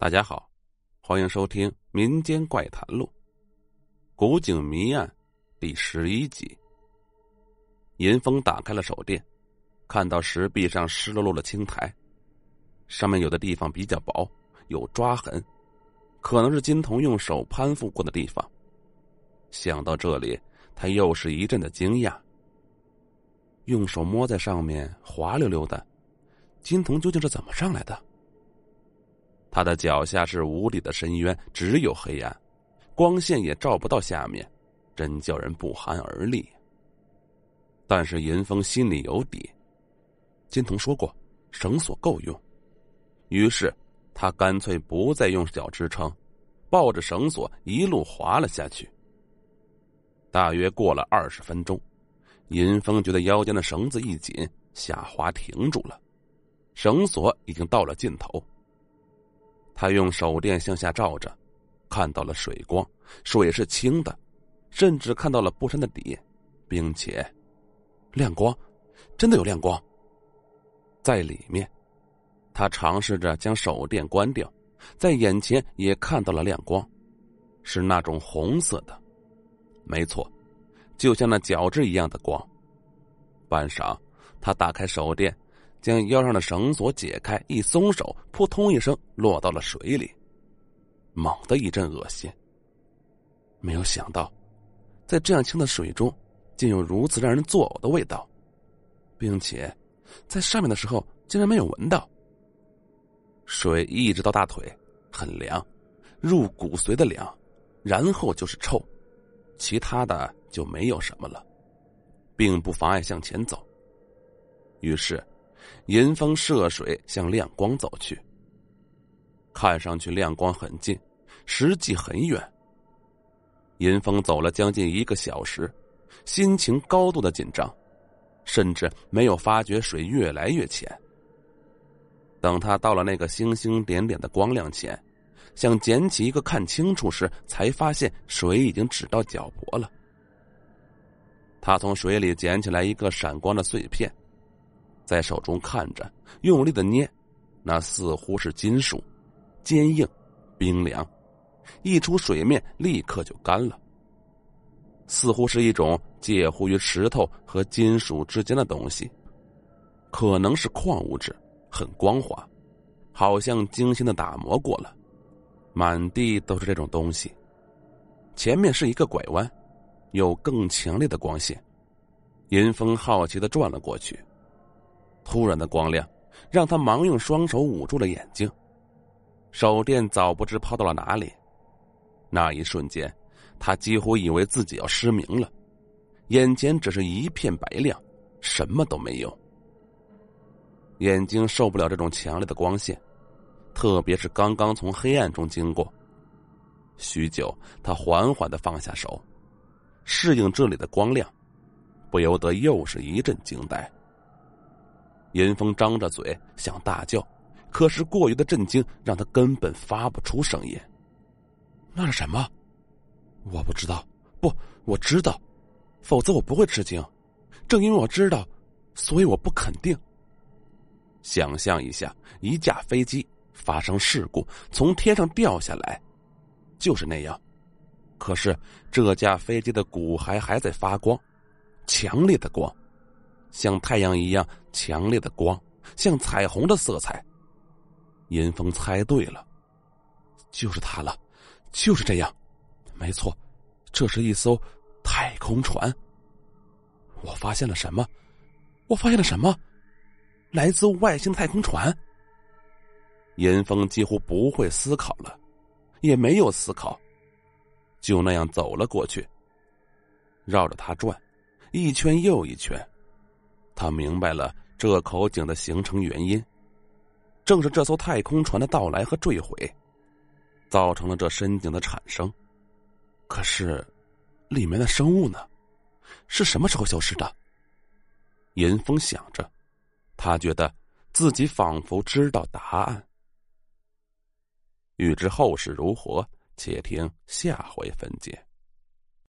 大家好，欢迎收听《民间怪谈录》《古井谜案》第十一集。银峰打开了手电，看到石壁上湿漉漉的青苔，上面有的地方比较薄，有抓痕，可能是金童用手攀附过的地方。想到这里，他又是一阵的惊讶。用手摸在上面，滑溜溜的，金童究竟是怎么上来的？他的脚下是无底的深渊，只有黑暗，光线也照不到下面，真叫人不寒而栗。但是银峰心里有底，金童说过绳索够用，于是他干脆不再用脚支撑，抱着绳索一路滑了下去。大约过了二十分钟，银峰觉得腰间的绳子一紧，下滑停住了，绳索已经到了尽头。他用手电向下照着，看到了水光，水是清的，甚至看到了布衫的底，并且亮光，真的有亮光。在里面，他尝试着将手电关掉，在眼前也看到了亮光，是那种红色的，没错，就像那角质一样的光。半晌，他打开手电。将腰上的绳索解开，一松手，扑通一声落到了水里，猛的一阵恶心。没有想到，在这样清的水中，竟有如此让人作呕的味道，并且在上面的时候竟然没有闻到。水一直到大腿，很凉，入骨髓的凉，然后就是臭，其他的就没有什么了，并不妨碍向前走。于是。银峰涉水向亮光走去，看上去亮光很近，实际很远。银峰走了将近一个小时，心情高度的紧张，甚至没有发觉水越来越浅。等他到了那个星星点点的光亮前，想捡起一个看清楚时，才发现水已经只到脚脖了。他从水里捡起来一个闪光的碎片。在手中看着，用力的捏，那似乎是金属，坚硬，冰凉，一出水面立刻就干了。似乎是一种介乎于石头和金属之间的东西，可能是矿物质，很光滑，好像精心的打磨过了。满地都是这种东西。前面是一个拐弯，有更强烈的光线。银峰好奇的转了过去。突然的光亮，让他忙用双手捂住了眼睛，手电早不知抛到了哪里。那一瞬间，他几乎以为自己要失明了，眼前只是一片白亮，什么都没有。眼睛受不了这种强烈的光线，特别是刚刚从黑暗中经过。许久，他缓缓的放下手，适应这里的光亮，不由得又是一阵惊呆。严峰张着嘴想大叫，可是过于的震惊让他根本发不出声音。那是什么？我不知道。不，我知道，否则我不会吃惊。正因为我知道，所以我不肯定。想象一下，一架飞机发生事故，从天上掉下来，就是那样。可是这架飞机的骨骸还在发光，强烈的光。像太阳一样强烈的光，像彩虹的色彩。阴风猜对了，就是它了，就是这样，没错，这是一艘太空船。我发现了什么？我发现了什么？来自外星太空船。阴风几乎不会思考了，也没有思考，就那样走了过去，绕着它转，一圈又一圈。他明白了这口井的形成原因，正是这艘太空船的到来和坠毁，造成了这深井的产生。可是，里面的生物呢？是什么时候消失的？严峰想着，他觉得自己仿佛知道答案。欲知后事如何，且听下回分解。